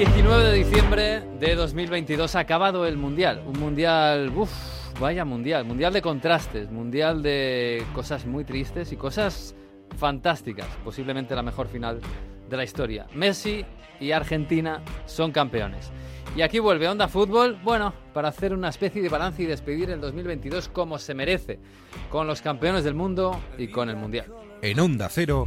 19 de diciembre de 2022 ha acabado el Mundial. Un Mundial, uff, vaya Mundial. Mundial de contrastes, Mundial de cosas muy tristes y cosas fantásticas. Posiblemente la mejor final de la historia. Messi y Argentina son campeones. Y aquí vuelve Onda Fútbol, bueno, para hacer una especie de balance y despedir el 2022 como se merece, con los campeones del mundo y con el Mundial. En Onda Cero.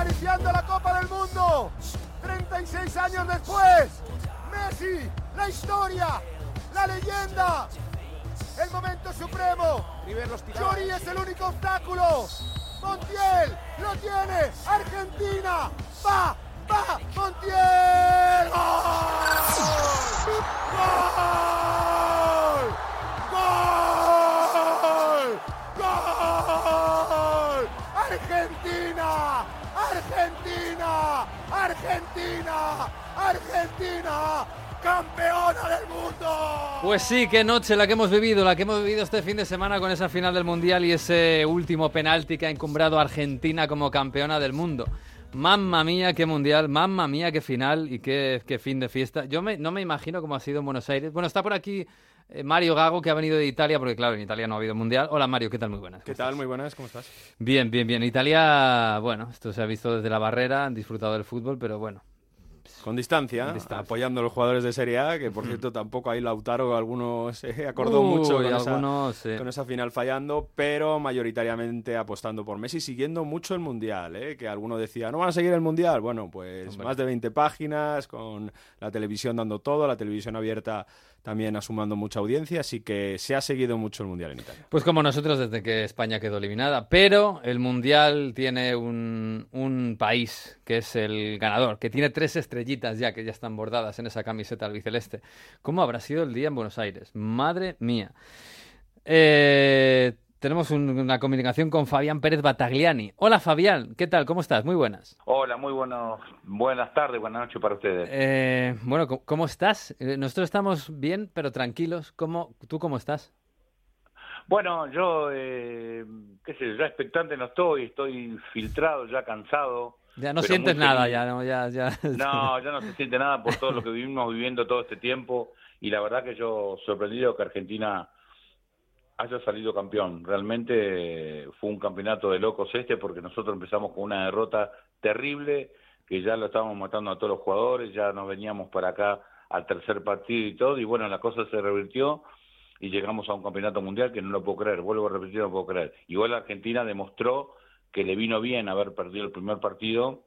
acariciando la Copa del Mundo. 36 años después. Messi, la historia, la leyenda. El momento supremo. Chori es el único obstáculo. Montiel lo tiene. Argentina. Va, va. Montiel. ¡Gol! ¡Gol! ¡Gol! ¡Argentina! ¡Argentina! ¡Argentina! ¡Argentina! ¡Campeona del mundo! Pues sí, qué noche la que hemos vivido, la que hemos vivido este fin de semana con esa final del Mundial y ese último penalti que ha encumbrado a Argentina como campeona del mundo. Mamma mía, qué mundial, mamma mía, qué final y qué, qué fin de fiesta. Yo me- no me imagino cómo ha sido en Buenos Aires. Bueno, está por aquí eh, Mario Gago, que ha venido de Italia, porque claro, en Italia no ha habido mundial. Hola Mario, ¿qué tal? Muy buenas. ¿Qué ¿cómo tal? estás? Muy buenas, ¿cómo estás? Bien, bien, bien. Italia, bueno, esto se ha visto desde la barrera, han disfrutado del fútbol, pero bueno. Con distancia, Con distancia. apoyando a los jugadores de Serie A, que por cierto tampoco ahí Lautaro algunos se acordó Uy, mucho con, esa, algunos, sí. con esa final fallando, pero mayoritariamente apostando por Messi, siguiendo mucho el Mundial, ¿eh? que alguno decía, ¿no van a seguir el Mundial? Bueno, pues Hombre. más de 20 páginas, con la televisión dando todo, la televisión abierta también asumando mucha audiencia, así que se ha seguido mucho el Mundial en Italia. Pues como nosotros desde que España quedó eliminada, pero el Mundial tiene un, un país que es el ganador, que tiene tres estrellitas ya, que ya están bordadas en esa camiseta albiceleste. ¿Cómo habrá sido el día en Buenos Aires? Madre mía. Eh, tenemos un- una comunicación con Fabián Pérez Batagliani. Hola Fabián, ¿qué tal? ¿Cómo estás? Muy buenas. Hola, muy buenos, buenas tardes, buenas noches para ustedes. Eh, bueno, ¿cómo- ¿cómo estás? Eh, nosotros estamos bien, pero tranquilos. ¿Cómo, ¿Tú cómo estás? Bueno, yo, eh, qué sé, ya expectante no estoy, estoy filtrado, ya cansado. Ya no sientes nada, ya, no, ya, ya. No, ya no se siente nada por todo lo que vivimos viviendo todo este tiempo y la verdad que yo sorprendido que Argentina haya salido campeón. Realmente fue un campeonato de locos este porque nosotros empezamos con una derrota terrible que ya lo estábamos matando a todos los jugadores, ya nos veníamos para acá al tercer partido y todo y bueno, la cosa se revirtió y llegamos a un campeonato mundial que no lo puedo creer, vuelvo a repetir, no lo puedo creer. Igual Argentina demostró que le vino bien haber perdido el primer partido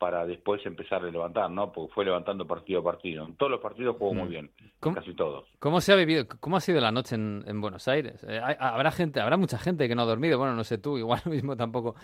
para después empezar a levantar, ¿no? Porque fue levantando partido a partido. En todos los partidos jugó muy Mm. bien, casi todos. ¿Cómo se ha vivido? ¿Cómo ha sido la noche en, en Buenos Aires? Eh, hay- habrá gente, habrá mucha gente que no ha dormido. Bueno, no sé tú, igual mismo tampoco.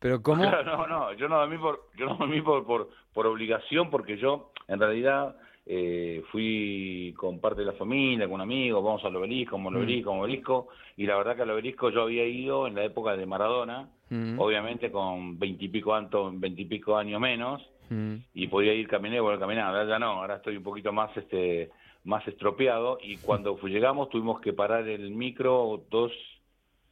Pero ¿cómo? Claro, no, no, yo no dormí por, yo no dormí por, por, por obligación porque yo, en realidad, eh, fui con parte de la familia, con amigos, vamos al obelisco, vamos al Mm. obelisco, al obelisco, y la verdad que al obelisco yo había ido en la época de Maradona, Mm, obviamente con veintipico veintipico años menos, mm. y podía ir caminar y volver a caminar. Ahora ya no, ahora estoy un poquito más este más estropeado y cuando llegamos tuvimos que parar el micro dos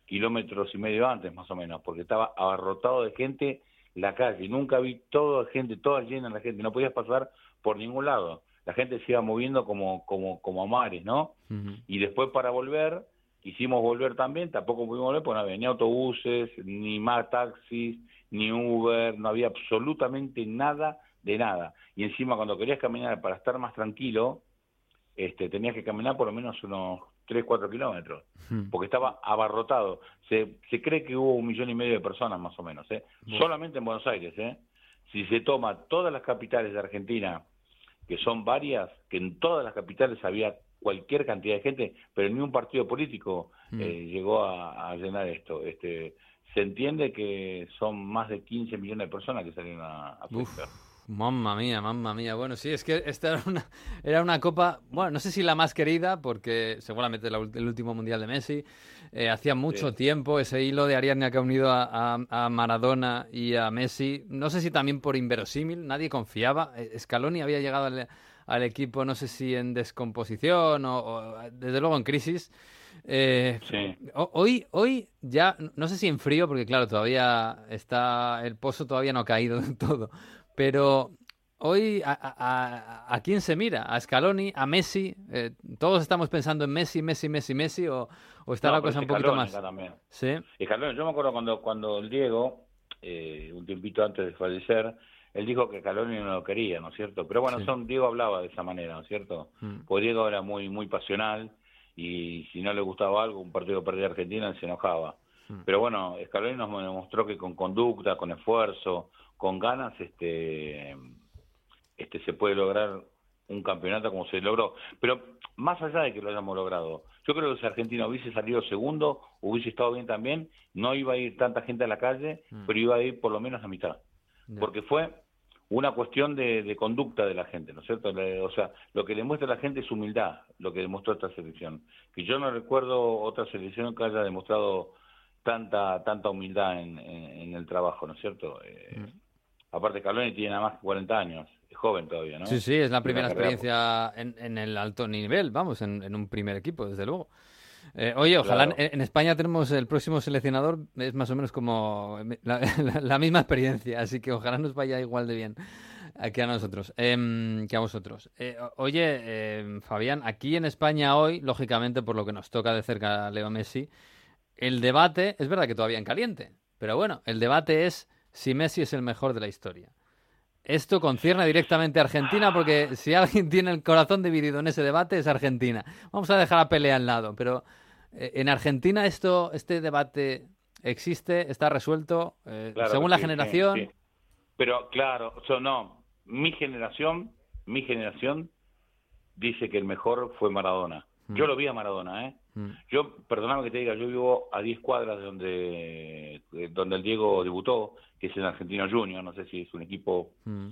kilómetros y medio antes más o menos, porque estaba abarrotado de gente la calle. Nunca vi toda gente, toda llena la gente, no podías pasar por ningún lado. La gente se iba moviendo como como como a mares, ¿no? Y después para volver, quisimos volver también, tampoco pudimos volver porque no había ni autobuses, ni más taxis, ni Uber, no había absolutamente nada de nada. Y encima cuando querías caminar para estar más tranquilo, este, tenías que caminar por lo menos unos 3, 4 kilómetros, Mm. porque estaba abarrotado. Se, se cree que hubo un millón y medio de personas más o menos, ¿eh? solamente en Buenos Aires. ¿eh? Si se toma todas las capitales de Argentina, que son varias, que en todas las capitales había cualquier cantidad de gente, pero ni un partido político Mm. eh, llegó a, a llenar esto. Este, se entiende que son más de 15 millones de personas que salieron a, a. mamma mía, mamma mía. Bueno, sí, es que esta era una, era una copa, bueno, no sé si la más querida, porque seguramente la el último mundial de Messi. eh, hacía mucho Sí. tiempo ese hilo de Ariadna que ha unido a, a- a Maradona y a Messi. No sé si también por inverosímil, nadie confiaba. Eh, Scaloni había llegado al, al equipo, no sé si en descomposición o, o, desde luego en crisis. Eh, Sí. Ho- Hoy, hoy ya, no sé si en frío, porque claro, todavía está, el pozo todavía no ha caído del todo, pero hoy, ¿a, a- a- a quién se mira? ¿A Scaloni? ¿A Messi? Eh, ¿Todos estamos pensando en Messi, Messi, Messi, Messi? ¿O, o está No, la cosa un poquito Scaloni más? también. Sí, Escalón, yo me acuerdo cuando, cuando el Diego, eh, un tiempito antes de fallecer, él dijo que Scaloni no lo quería, ¿no es cierto? Pero bueno, Sí. son, Diego hablaba de esa manera, ¿no es cierto? Mm. Porque Diego era muy, muy pasional y si no le gustaba algo, un partido que perdía Argentina, él se enojaba. Mm. Pero bueno, Scaloni nos demostró que con conducta, con esfuerzo, con ganas, este, este se puede lograr un campeonato como se logró. Pero más allá de que lo hayamos logrado, yo creo que si Argentina hubiese salido segundo, hubiese estado bien también, no iba a ir tanta gente a la calle, Mm. pero iba a ir por lo menos a mitad. Porque fue una cuestión de, de conducta de la gente, ¿no es cierto? Le- o sea, lo que demuestra la gente es humildad, lo que demostró esta selección. Que yo no recuerdo otra selección que haya demostrado tanta tanta humildad en, en- en el trabajo, ¿no es cierto? Eh, Mm. Aparte, Caloni tiene nada más que 40 años, es joven todavía, ¿no? sí, sí, es la primera experiencia en, en el alto nivel, vamos, en, en un primer equipo, desde luego. Eh, oye, ojalá Claro. en, en España tenemos el próximo seleccionador, es más o menos como la, la- la misma experiencia, así que ojalá nos vaya igual de bien a- que a nosotros, em, que a vosotros. Eh, oye, em, Fabián, aquí en España hoy, lógicamente por lo que nos toca de cerca a Leo Messi, el debate, es verdad que todavía en caliente, pero bueno, el debate es si Messi es el mejor de la historia. Esto concierne directamente a Argentina porque si alguien tiene el corazón dividido en ese debate es Argentina. Vamos a dejar a pelea al lado, pero eh, en Argentina esto, este debate existe, está resuelto, eh, Claro según la sí, generación. sí, sí. Pero claro, no, mi generación, mi generación dice que el mejor fue Maradona. Mm. Yo lo vi a Maradona, ¿eh? Mm, Yo, perdóname que te diga, yo vivo a 10 cuadras de donde, eh, donde el Diego debutó, que es en Argentino Junior, no sé si es un equipo mm,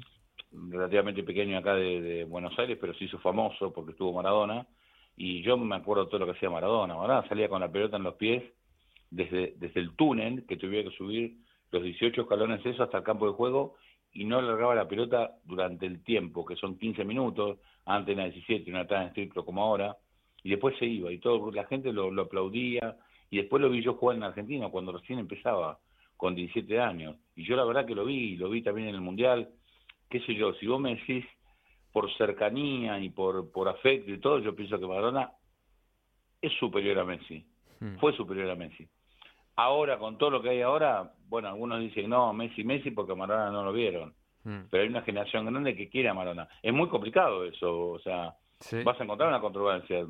relativamente pequeño acá de, de Buenos Aires, pero se hizo famoso porque estuvo Maradona, y yo me acuerdo todo lo que hacía Maradona, Maradona salía con la pelota en los pies desde, desde el túnel, que tuviera que subir los 18 escalones eso hasta el campo de juego, y no largaba la pelota durante el tiempo, que son 15 minutos, antes era 17, una tan estricto como ahora, y después se iba, y todo la gente lo, lo aplaudía, y después lo vi yo jugar en Argentina, cuando recién empezaba, con 17 años, y yo la verdad que lo vi, lo vi también en el Mundial, qué sé yo, si vos me decís por cercanía y por, por afecto y todo, yo pienso que Maradona es superior a Messi, mm. fue superior a Messi. Ahora, con todo lo que hay ahora, bueno, algunos dicen, no, Messi, Messi, porque Maradona no lo vieron. Mm. Pero hay una generación grande que quiere a Maradona. Es muy complicado eso, o sea, Sí. vas a encontrar una controversia.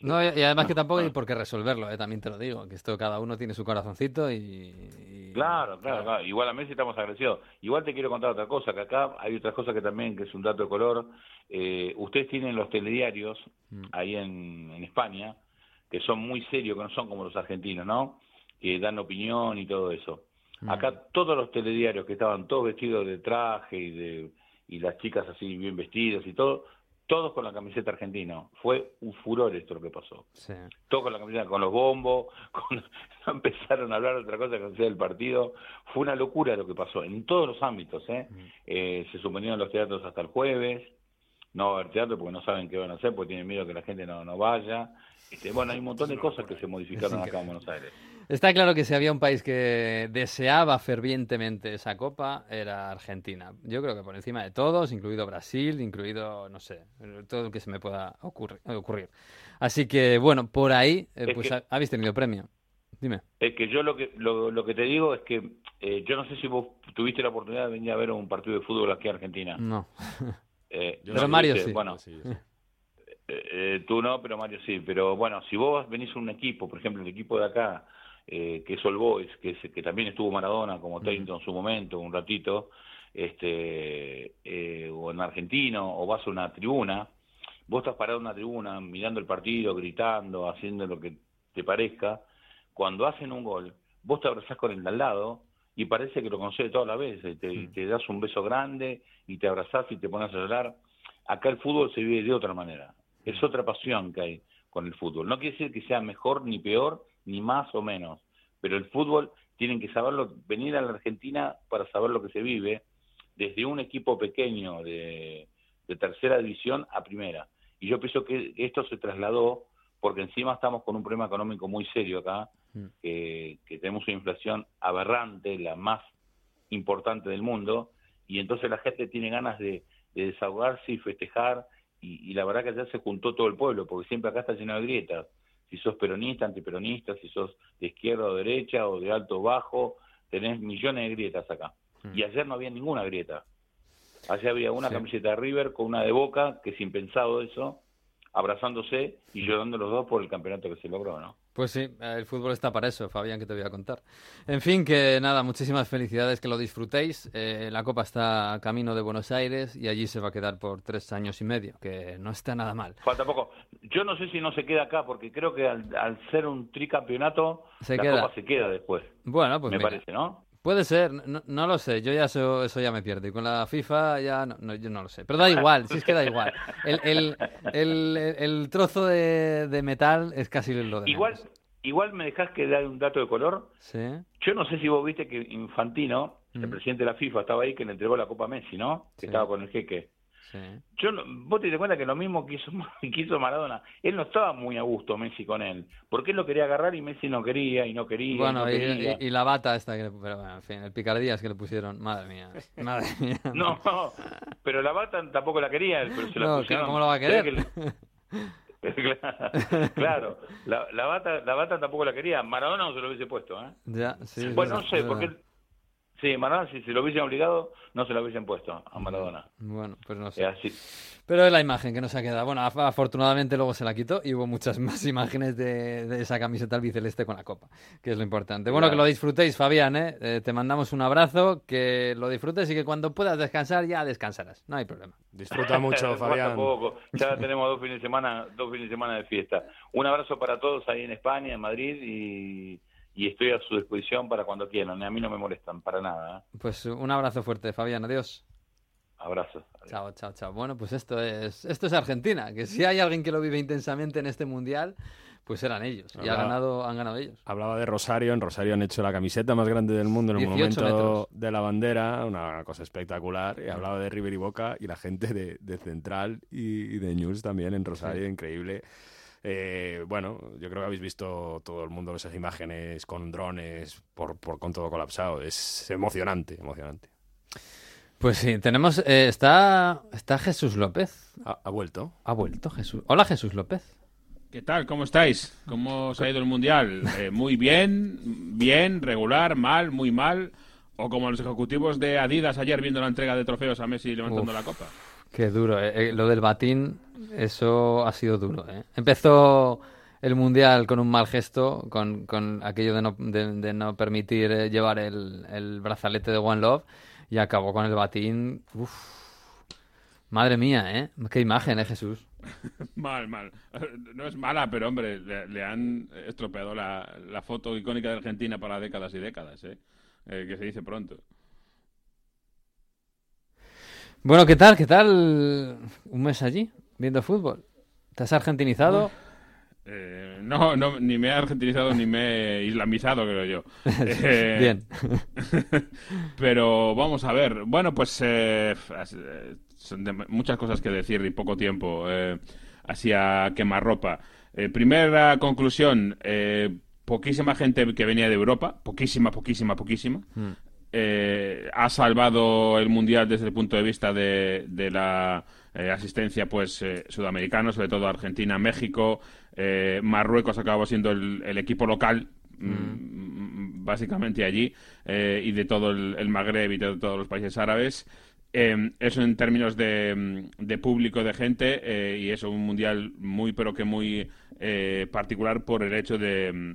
No, y y además que tampoco hay por qué resolverlo, eh, también te lo digo, que esto cada uno tiene su corazoncito y... y- Claro, claro, claro. Igual a Messi estamos agradecidos. Igual te quiero contar otra cosa, que acá hay otra cosa que también, que es un dato de color. Eh, ustedes tienen los telediarios Mm. ahí en, en España, que son muy serios, que no son como los argentinos, ¿no? Que dan opinión y todo eso. Mm. Acá todos los telediarios que estaban todos vestidos de traje y de y las chicas así bien vestidas y todo, todos con la camiseta argentina. Fue un furor esto lo que pasó. Sí. Todo con la camiseta, con los bombos, con... no empezaron a hablar de otra cosa que no sea del partido. Fue una locura lo que pasó en todos los ámbitos. ¿eh? Eh, se suspendieron los teatros hasta el jueves. No va a haber teatro porque no saben qué van a hacer, porque tienen miedo que la gente no, no vaya. Este, bueno, hay un montón de cosas que se modificaron acá en Buenos Aires. Está claro que si había un país que deseaba fervientemente esa copa, era Argentina. Yo creo que por encima de todos, incluido Brasil, incluido, no sé, todo lo que se me pueda ocurri- ocurrir. Así que, bueno, por ahí, eh, Es pues que- habéis tenido premio. Dime. Es que yo lo que lo, lo que te digo es que eh, yo no sé si vos tuviste la oportunidad de venir a ver un partido de fútbol aquí en Argentina. No. Eh, Pero ¿no Mario viste? sí. Bueno, Sí, sí. tú no, pero Mario sí. Pero bueno, si vos venís a un equipo, por ejemplo, el equipo de acá, eh, que es All Boys, que, es- que también estuvo Maradona como técnico en su momento, un ratito, este, eh, o en argentino, o vas a una tribuna, vos estás parado en una tribuna mirando el partido, gritando, haciendo lo que te parezca, cuando hacen un gol, vos te abrazás con el de al lado y parece que lo conoces toda la vez, te, te das un beso grande y te abrazás y te pones a llorar. Acá el fútbol se vive de otra manera, es otra pasión que hay con el fútbol. No quiere decir que sea mejor ni peor, ni más o menos, pero el fútbol tienen que saberlo, venir a la Argentina para saber lo que se vive, desde un equipo pequeño de, de tercera división a primera. Y yo pienso que esto se trasladó porque encima estamos con un problema económico muy serio acá, Mm. que, que tenemos una inflación aberrante, la más importante del mundo, y entonces la gente tiene ganas de, de desahogarse y festejar, y, y la verdad que ya se juntó todo el pueblo, porque siempre acá está lleno de grietas. Si sos peronista, antiperonista, si sos de izquierda o derecha, o de alto o bajo, tenés millones de grietas acá. Y ayer no había ninguna grieta. Ayer había una Sí. camiseta de River con una de Boca, que es impensado eso, abrazándose y llorando los dos por el campeonato que se logró, ¿no? Pues sí, el fútbol está para eso, Fabián, que te voy a contar. En fin, que nada, muchísimas felicidades, que lo disfrutéis. Eh, la Copa está a camino de Buenos Aires y allí se va a quedar por tres años y medio, que no está nada mal. Falta poco. Yo no sé si no se queda acá, porque creo que al, al ser un tricampeonato, Se la queda. Copa se queda después, Bueno, pues me mira, parece, ¿no? Puede ser, no, no lo sé, yo ya eso, eso ya me pierdo. Y con la FIFA ya no, no, yo no lo sé. Pero da igual, si es que da igual. El, el, el, el trozo de, de metal es casi lo de Igual, menos. igual me dejás que dar un dato de color. Sí, Yo no sé si vos viste que Infantino, el Mm. presidente de la FIFA, estaba ahí que le entregó la Copa a Messi, ¿no? Que Sí. estaba con el jeque. Sí. Yo vos te das cuenta que lo mismo que hizo, que hizo Maradona, él no estaba muy a gusto Messi con él, porque él lo quería agarrar y Messi no quería y no quería. y Bueno, no, y, quería. y- y la bata esta que le, pero bueno, en fin, el picardías que le pusieron, madre mía, madre mía. No, pero la bata tampoco la quería él, pero se la No, pusieron. ¿cómo lo va a ¿Sabés querer? claro, la, la bata, la bata tampoco la quería. Maradona no se lo hubiese puesto, ¿eh? Ya, sí, Bueno, no sé, porque sí, Maradona si se lo hubiesen obligado, no se lo hubiesen puesto a Maradona. Bueno, pues no sé. Es así. Pero es la imagen que nos ha quedado. Bueno, af- afortunadamente luego se la quitó y hubo muchas más imágenes de, de esa camiseta albiceleste con la copa, que es lo importante. Bueno, que lo disfrutéis, Fabián, ¿eh? Eh, Te mandamos un abrazo, que lo disfrutes y que cuando puedas descansar ya descansarás. No hay problema. Disfruta mucho, Fabián. poco. Ya tenemos dos fines de semana, dos fines de semana de fiesta. Un abrazo para todos ahí en España, en Madrid y, y estoy a su disposición para cuando quieran. A mí no me molestan para nada. ¿eh? Pues un abrazo fuerte, Fabián. Adiós. Abrazo. Chao, chao, chao. Bueno, pues esto es, esto es Argentina, que si hay alguien que lo vive intensamente en este mundial, pues eran ellos. Y ha Hablaba- ganado, han ganado ellos. Hablaba de Rosario, en Rosario han hecho la camiseta más grande del mundo en el 18 monumento metros. de la bandera, una cosa espectacular. Y hablaba de River y Boca y la gente de, de Central y, y de News también en Rosario, increíble. Eh, bueno, yo creo que habéis visto todo el mundo esas imágenes con drones, por, por- con todo colapsado. Es emocionante, emocionante. Pues sí, tenemos. eh, está, está Jesús López. Ha, ha vuelto. Ha vuelto Jesús. Hola, Jesús López. ¿Qué tal? ¿Cómo estáis? ¿Cómo os ha ido el Mundial? Eh, ¿Muy bien? ¿Bien? ¿Regular? ¿Mal? ¿Muy mal? ¿O como los ejecutivos de Adidas ayer viendo la entrega de trofeos a Messi levantando Uf. la copa? Qué duro. eh, eh, lo del batín, eso ha sido duro. eh. Empezó el mundial con un mal gesto, con, con aquello de no, de, no permitir eh, llevar el, el brazalete de One Love, y acabó con el batín. Uf. Madre mía, ¿eh? Qué imagen, ¿eh, Jesús? Mal, mal. No es mala, pero hombre, le, le han estropeado la, la foto icónica de Argentina para décadas y décadas, ¿eh? Eh, que se dice pronto. Bueno, ¿qué tal? ¿Qué tal un mes allí viendo fútbol? ¿Te has argentinizado? Eh, no, no, ni me he argentinizado ni me he islamizado, creo yo. Eh, Bien. Pero vamos a ver. Bueno, pues eh, eh, son de- muchas cosas que decir y poco tiempo. Eh, así a quemarropa. Eh, primera conclusión. eh, poquísima gente que venía de Europa. Poquísima, poquísima, poquísima. Mm. Eh, ha salvado el mundial desde el punto de vista de, de la eh, asistencia pues eh, sudamericana, sobre todo Argentina, México, eh, Marruecos acabó siendo el, el equipo local mm, básicamente allí eh, y de todo el, el Magreb y de todos los países árabes. Eh, eso en términos de, mm, de público, de gente, y eso un mundial muy, pero que muy eh, particular por el hecho de, mm,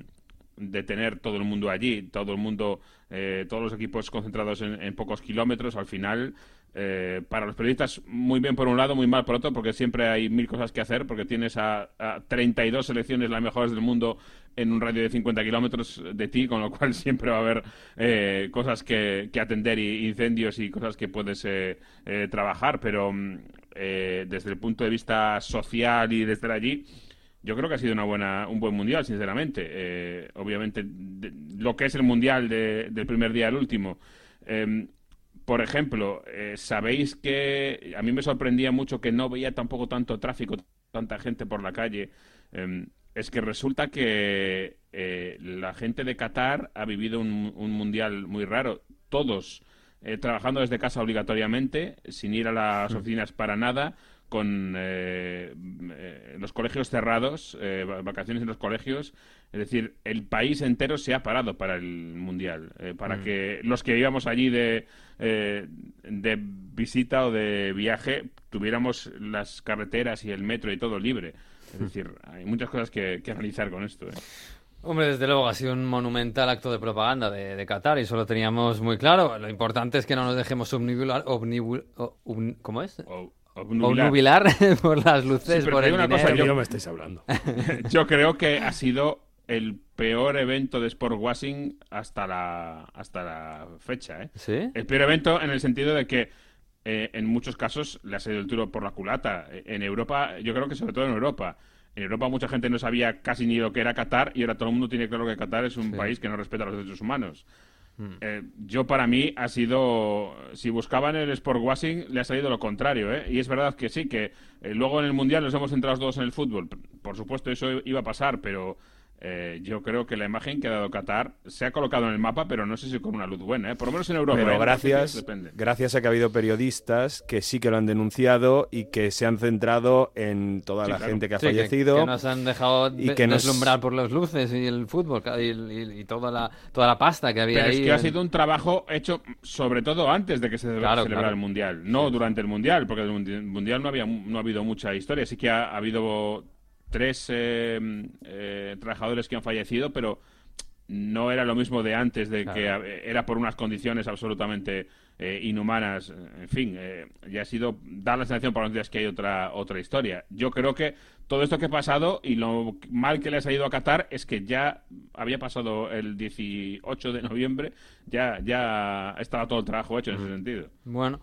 de tener todo el mundo allí, todo el mundo, eh, todos los equipos concentrados en, en pocos kilómetros, al final eh, para los periodistas, muy bien por un lado, muy mal por otro, porque siempre hay mil cosas que hacer, porque tienes a, a 32 selecciones las mejores del mundo en un radio de 50 kilómetros de ti, con lo cual siempre va a haber eh, cosas que, atender y incendios y cosas que puedes eh, eh, trabajar, pero mm, eh, desde el punto de vista social y de estar allí, yo creo que ha sido una buena, un buen mundial, sinceramente. Eh, obviamente, de- lo que es el mundial de- del primer día al último. em, por ejemplo, eh, sabéis que a mí me sorprendía mucho que no veía tampoco tanto tráfico, tanta gente por la calle. Em, es que resulta que eh, la gente de Qatar ha vivido un, un mundial muy raro. Todos trabajando desde casa obligatoriamente, sin ir a las oficinas para nada, con eh, eh, los colegios cerrados, eh, va- vacaciones en los colegios. Es decir, el país entero se ha parado para el Mundial, eh, para Mm. que los que íbamos allí de, eh, de visita o de viaje tuviéramos las carreteras y el metro y todo libre. Es decir, hay muchas cosas que, que analizar con esto. ¿eh? Hombre, desde luego ha sido un monumental acto de propaganda de, de Qatar y eso lo teníamos muy claro. Lo importante es que no nos dejemos obnubilar, obnibul- ¿cómo es? Obnubilar. Obnubilar por las luces, Sí, por el una cosa, yo- no me estáis hablando. Yo creo que ha sido el peor evento de sport washing hasta la hasta la fecha, ¿eh? ¿Sí? El peor evento en el sentido de que eh, en muchos casos le ha salido el tiro por la culata. En Europa, yo creo que sobre todo en Europa. En Europa mucha gente no sabía casi ni lo que era Qatar y ahora todo el mundo tiene claro que Qatar es un Sí. país que no respeta los derechos humanos. Mm. Eh, yo para mí ha sido, si buscaban el sport washing, le ha salido lo contrario, ¿eh? Y es verdad que sí, que eh, luego en el Mundial nos hemos centrado todos en el fútbol. Por supuesto eso iba a pasar, pero eh, yo creo que la imagen que ha dado Qatar se ha colocado en el mapa, pero no sé si con una luz buena, ¿eh? Por lo menos en Europa. ¿eh? Pero otros gracias, depende. gracias a que ha habido periodistas que sí que lo han denunciado y que se han centrado en toda Sí, la claro. gente que ha Sí, fallecido. Que, nos han dejado y nos- deslumbrar por las luces y el fútbol y, y- y toda, la, toda la pasta que había Pero ahí. es que ha sido un trabajo hecho sobre todo antes de que se Claro, celebrara claro. el Mundial, no durante el Mundial, porque el Mundi- Mundial no, había, no ha habido mucha historia. Sí que ha, ha habido tres eh, eh, trabajadores que han fallecido, pero no era lo mismo de antes, de que Claro. era por unas condiciones absolutamente eh, inhumanas. En fin, eh, ya ha sido dar la sensación para los días que hay otra, otra historia. Yo creo que todo esto que ha pasado y lo mal que le ha salido a Qatar es que ya había pasado el 18 de noviembre, ya, ya estaba todo el trabajo hecho en ese sentido. Bueno,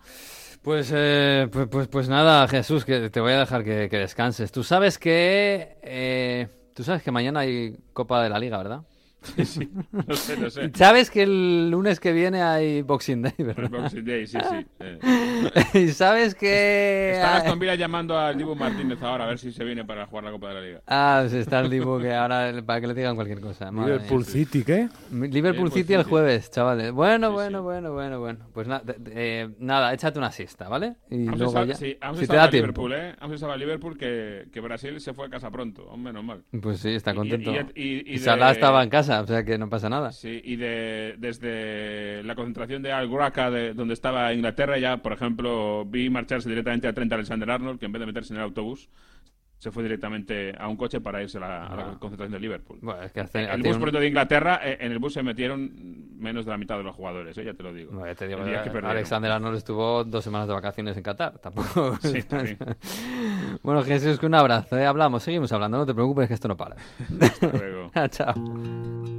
pues, eh, pues, pues, pues nada, Jesús, que te voy a dejar que, que descanses. Tú sabes que eh, tú sabes que mañana hay Copa de la Liga, ¿verdad? No sé, no sé. Y sabes que el lunes que viene hay Boxing Day, El ¿verdad? Boxing Day, sí, sí. Eh, y sabes que Está Aston Villa llamando al Dibu Martínez ahora a ver si se viene para jugar la Copa de la Liga. Ah, sí, está el Dibu que ahora para que le digan cualquier cosa. madre Liverpool mía. City, ¿qué? Liverpool Liverpool City el City. jueves, chavales. Bueno, Sí, bueno, sí. bueno, bueno, bueno. Pues na- eh, nada, échate una siesta, ¿vale? Y Vamos luego a ya, sí, vamos a si te da a tiempo. Liverpool, ¿eh? Vamos a estar a Liverpool que, que Brasil se fue a casa pronto, menos mal. Pues sí, está Y- y- contento. y- y- y Y Salah de- estaba en casa, o sea que no pasa nada. Sí, y de, desde la concentración de Al de, donde estaba Inglaterra, ya, por ejemplo, vi marcharse directamente a Trent Alexander-Arnold, que en vez de meterse en el autobús, se fue directamente a un coche para irse a la, a la Ah. concentración de Liverpool. Bueno, es que hace, el bus un- por ejemplo, de Inglaterra, eh, en el bus se metieron menos de la mitad de los jugadores, eh, ya te lo digo. Bueno, ya te digo, El día que eh. Alexander Arnold estuvo dos semanas de vacaciones en Qatar, tampoco. Sí, bueno, Jesús, que un abrazo, ¿eh? hablamos, seguimos hablando, no te preocupes que esto no para. Hasta luego. Chao.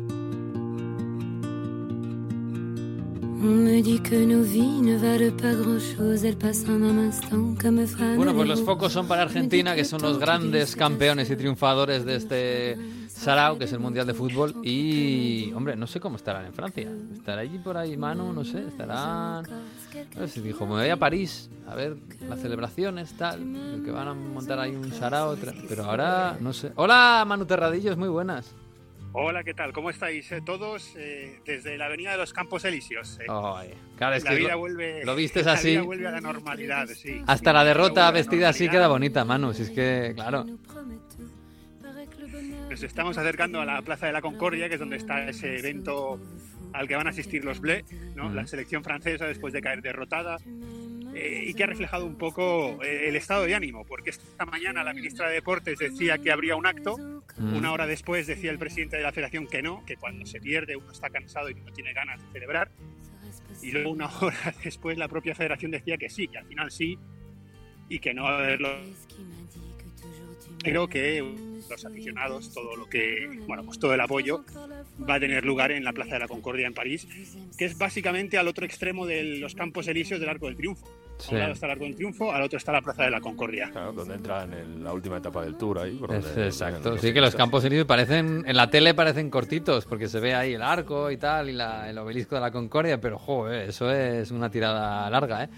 Bueno, pues los focos son para Argentina, que son los grandes campeones y triunfadores de este Sarao, que es el Mundial de Fútbol. Y, hombre, no sé cómo estarán en Francia. ¿Estará allí por ahí Manu? No sé, estarán... No sé, dijo, me voy a París a ver las celebraciones, tal, que van a montar ahí un Sarao, pero ahora no sé. Hola, Manu Terradillos, muy buenas. Hola, ¿qué tal? ¿Cómo estáis eh, todos? Eh, desde la Avenida de los Campos Elíseos. eh. Ay, claro, es la que vida lo, vuelve, lo vistes la así. vida vuelve a la normalidad, sí. hasta Sí, la derrota la vestida así queda bonita, Manu, si es que, claro. Nos estamos acercando a la Plaza de la Concordia, que es donde está ese evento al que van a asistir los Blé, ¿no? Ujú. la selección francesa después de caer derrotada, eh, y que ha reflejado un poco eh, el estado de ánimo, porque esta mañana la ministra de Deportes decía que habría un acto, Mm. Una hora después decía el presidente de la federación que no, que cuando se pierde uno está cansado y no tiene ganas de celebrar. Y luego una hora después la propia federación decía que sí, que al final sí, y que no haberlo. Creo que los aficionados, todo lo que, bueno, pues todo el apoyo va a tener lugar en la Plaza de la Concordia en París, que es básicamente al otro extremo de los Campos Elíseos del Arco del Triunfo. A Sí. un lado está el Arco del Triunfo, al otro está la Plaza de la Concordia. Claro, donde entra en el- la última etapa del tour ahí. por donde- exacto. Sí, que los campos elíseos parecen, en la tele parecen cortitos, porque se ve ahí el arco y tal, y la- el obelisco de la Concordia, pero joder, eso es una tirada larga, ¿eh?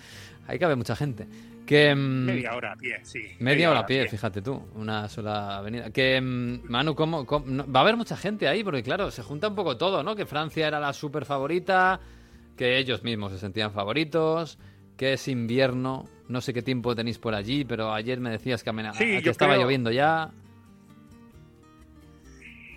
Ahí cabe mucha gente. Que, mm, Media hora a pie, sí. Media hora a pie, fíjate tú, una sola avenida. Que, mm, Manu, ¿cómo, cómo- no- va a haber mucha gente ahí? Porque claro, se junta un poco todo, ¿no? Que Francia era la super favorita, que ellos mismos se sentían favoritos, que es invierno, no sé qué tiempo tenéis por allí, pero ayer me decías que, amena- Sí, que estaba creo- lloviendo ya.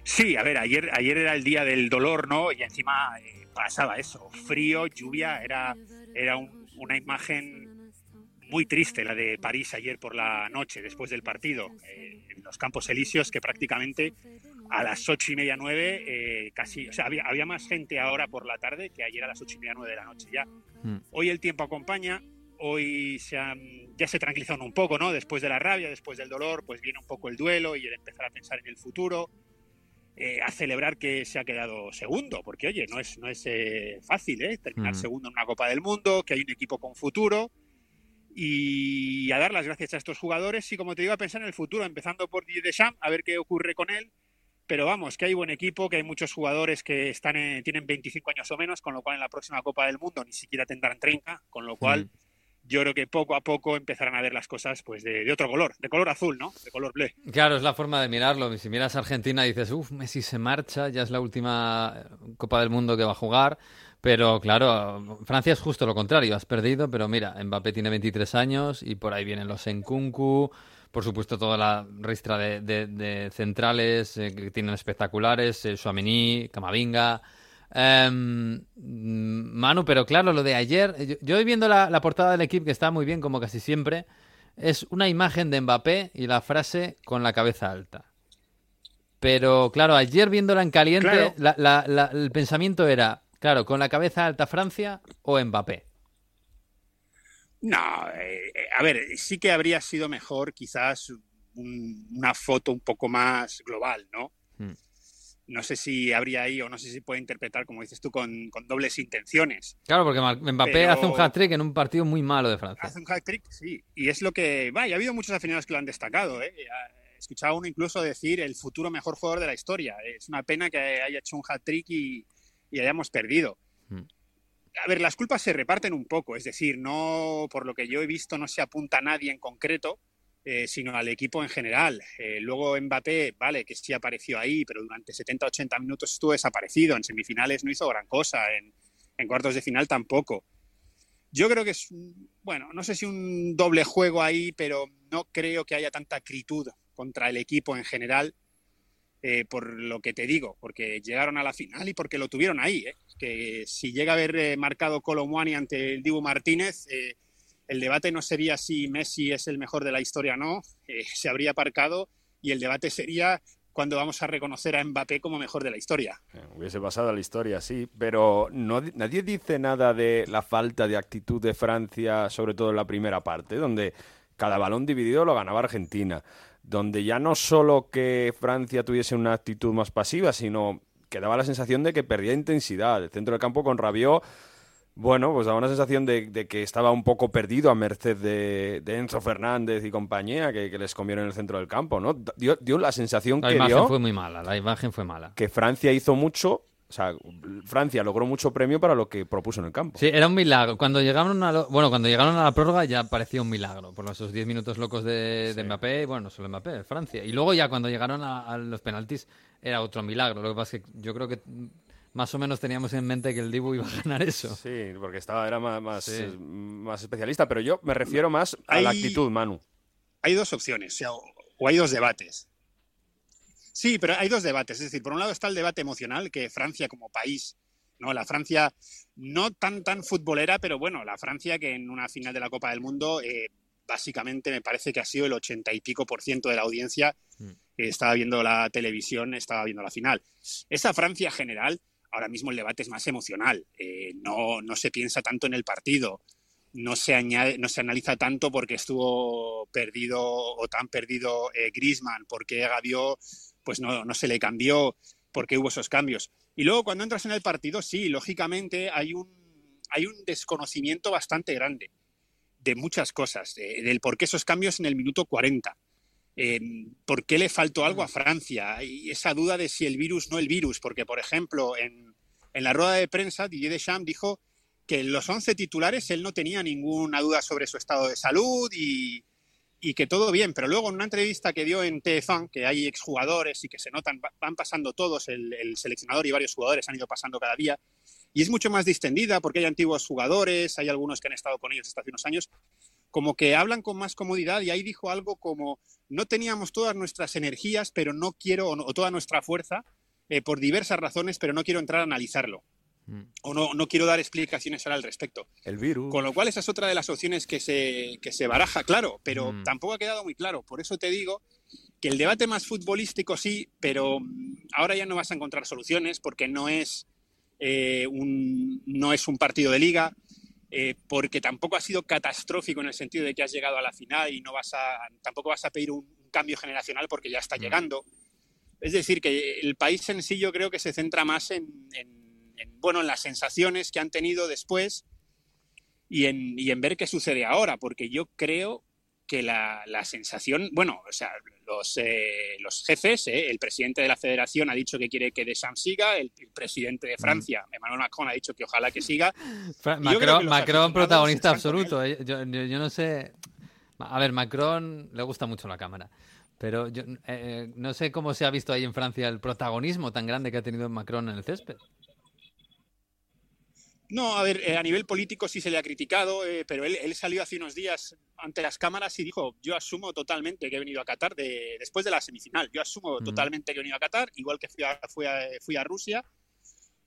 Sí, a ver, ayer, ayer era el día del dolor, ¿no? Y encima eh, pasaba eso, frío, lluvia, era, era un- una imagen muy triste la de París ayer por la noche, después del partido, eh, en los Campos Elíseos, que prácticamente a las ocho y media, nueve, eh, casi, o sea, había, había más gente ahora por la tarde que ayer a las ocho y media, nueve de la noche ya. Mm. Hoy el tiempo acompaña, hoy se han- ya se tranquilizan un poco, ¿no? Después de la rabia, después del dolor, pues viene un poco el duelo y el empezar a pensar en el futuro, eh, a celebrar que se ha quedado segundo, porque oye, no es, no es eh, fácil, ¿eh? Terminar Mm. segundo en una Copa del Mundo, que hay un equipo con futuro y a dar las gracias a estos jugadores y como te digo, a pensar en el futuro, empezando por Didier Deschamps, a ver qué ocurre con él. Pero vamos, que hay buen equipo, que hay muchos jugadores que están en- tienen 25 años o menos, con lo cual en la próxima Copa del Mundo ni siquiera tendrán 30, con lo cual yo creo que poco a poco empezarán a ver las cosas pues de, de otro color, de color azul, ¿no? De color bleu. Claro, es la forma de mirarlo. Si miras a Argentina y dices, uff, Messi se marcha, ya es la última eh, Copa del Mundo que va a jugar. Pero claro, Francia es justo lo contrario, has perdido, pero mira, Mbappé tiene 23 años y por ahí vienen los Nkunku, por supuesto toda la ristra de, de- de centrales eh, que tienen espectaculares, eh, Tchouaméni, Camavinga. Em, Manu, pero claro, lo de ayer, yo, viendo la, la portada del equipo que está muy bien, como casi siempre, es una imagen de Mbappé y la frase con la cabeza alta. Pero claro, ayer viéndola en caliente, Claro. la- la- la- el pensamiento era, claro, con la cabeza alta Francia o Mbappé. No, eh, eh, a ver, sí que habría sido mejor quizás un- una foto un poco más global, ¿no? Hmm. No sé si habría ahí o no sé si puede interpretar, como dices tú, con, con dobles intenciones. Claro, porque Mbappé Pero- hace un hat-trick en un partido muy malo de Francia. Hace un hat-trick, sí. Y es lo que... Vaya, ha habido muchos aficionados que lo han destacado, ¿eh? He escuchado a uno incluso decir el futuro mejor jugador de la historia. Es una pena que haya hecho un hat-trick y, y hayamos perdido. Hmm. A ver, las culpas se reparten un poco, es decir, no, por lo que yo he visto, no se apunta a nadie en concreto, eh, sino al equipo en general. Eh, luego Mbappé, vale, que sí apareció ahí, pero durante 70-80 minutos estuvo desaparecido. En semifinales no hizo gran cosa, en, en cuartos de final tampoco. Yo creo que es, bueno, no sé si un doble juego ahí, pero no creo que haya tanta acritud contra el equipo en general, eh, por lo que te digo, porque llegaron a la final y porque lo tuvieron ahí. ¿eh? Que si llega a haber eh, marcado Colomwani ante el Dibu Martínez, eh, el debate no sería si Messi es el mejor de la historia o no, eh, se habría aparcado y el debate sería cuando vamos a reconocer a Mbappé como mejor de la historia. Hubiese pasado a la historia, sí, pero no, nadie dice nada de la falta de actitud de Francia, sobre todo en la primera parte, donde cada balón dividido lo ganaba Argentina, donde ya no solo que Francia tuviese una actitud más pasiva, sino que daba la sensación de que perdía intensidad. El centro del campo con Rabiot, bueno, pues daba una sensación de, de que estaba un poco perdido a merced de, de Enzo Fernández y compañía, que, que les comieron en el centro del campo, ¿no? Dio, dio la sensación La que imagen dio fue muy mala, la imagen fue mala. que Francia hizo mucho, o sea, Francia logró mucho premio para lo que propuso en el campo. Sí, era un milagro. Cuando llegaron a lo- bueno, cuando llegaron a la prórroga ya parecía un milagro por esos 10 minutos locos de, de Mbappé, y bueno, no solo Mbappé, Francia. Y luego ya cuando llegaron a, a los penaltis era otro milagro. Lo que pasa es que yo creo que más o menos teníamos en mente que el Dibu iba a ganar eso. Sí, porque estaba era más, más, Sí. más especialista, pero yo me refiero más a la actitud, Manu. hay dos opciones, o, sea, o- o hay dos debates. Sí, pero hay dos debates. Es decir, por un lado está el debate emocional, que Francia como país, ¿no? La Francia, no tan tan futbolera, pero bueno, la Francia que en una final de la Copa del Mundo eh, ha demostrado que, que, es capaz de hacer cosas. Y, y, y, a ver, las culpas se reparten un poco. Es decir, no, no se apunta a nadie en concreto, sino al equipo en general. Luego Mbappé, vale, que sí apareció ahí, pero durante 70-80 minutos estuvo desaparecido. En semifinales no hizo gran cosa, en, en cuartos de final tampoco. Yo creo que es, bueno, no sé si un doble juego ahí, pero no creo que haya tanta acritud contra el equipo en general, por lo que te digo, porque llegaron a la final y porque lo tuvieron ahí. Si llega a haber marcado Colomwani ante el Dibu Martínez, se habría aparcado y el debate no sería si Messi es el mejor de la historia o no, se habría aparcado básicamente me parece que ha sido el ochenta y pico por ciento de la audiencia Mm. que estaba viendo la televisión, estaba viendo la final. Esa Francia general, ahora mismo el debate es más emocional. Eh, no, no se piensa tanto en el partido, no se, añade, no se analiza tanto porque estuvo perdido o tan perdido eh, Griezmann, porque Gavió pues no, no se le cambió, porque hubo esos cambios. Y luego cuando entras en el partido, sí, lógicamente hay un, hay un desconocimiento bastante grande de muchas cosas, de- del por qué esos cambios en el minuto 40. Eh, ¿Por qué le faltó algo a Francia? Y esa duda de si el virus no el virus, porque por ejemplo en, en la rueda de prensa Didier Deschamps dijo que en los 11 titulares él no tenía ninguna duda sobre su estado de salud y, y que todo bien, pero luego en una entrevista que dio en TF1, que hay exjugadores y que se notan, va- van pasando todos, el, el seleccionador y varios jugadores han ido pasando cada día, y es mucho más distendida porque hay antiguos jugadores, hay algunos que han estado con ellos hasta hace unos años, como que hablan con más comodidad y ahí dijo algo como, no teníamos todas nuestras energías, pero no quiero, o, no- o toda nuestra fuerza, eh, por diversas razones, pero no quiero entrar a analizarlo. O no, no quiero dar explicaciones ahora al respecto. El virus. Con lo cual, esa es otra de las opciones que se, que se baraja, claro, pero Mm. tampoco ha quedado muy claro. Por eso te digo que el debate más futbolístico sí, pero mm, ahora ya no vas a encontrar soluciones porque no es, eh, un, no es un partido de liga, eh, porque tampoco ha sido catastrófico en el sentido de que has llegado a la final y no vas a, tampoco vas a pedir un, un cambio generacional porque ya está llegando. Es decir, que el país yo creo que se centra más en, en- en, bueno, en las sensaciones que han tenido después y en, y en ver qué sucede ahora, porque yo creo que la, la sensación, bueno, o sea, los, eh, los jefes, eh, el presidente de la federación ha dicho que quiere que Deschamps siga, el, el presidente de Francia, Emmanuel Macron, ha dicho que ojalá que siga. Que Macron, protagonista absoluto. eh. Yo, yo- yo no sé. A ver, Macron le gusta mucho la cámara. Pero yo eh, no sé cómo se ha visto ahí en Francia el protagonismo tan grande que ha tenido Macron en el césped. No, a ver, eh, a nivel político sí se le ha criticado, eh, pero él, él salió hace unos días ante las cámaras y dijo, yo asumo totalmente que he venido a Qatar de, después de la semifinal, yo asumo totalmente que he venido a Qatar, igual que fui a, fui a, fui a Rusia,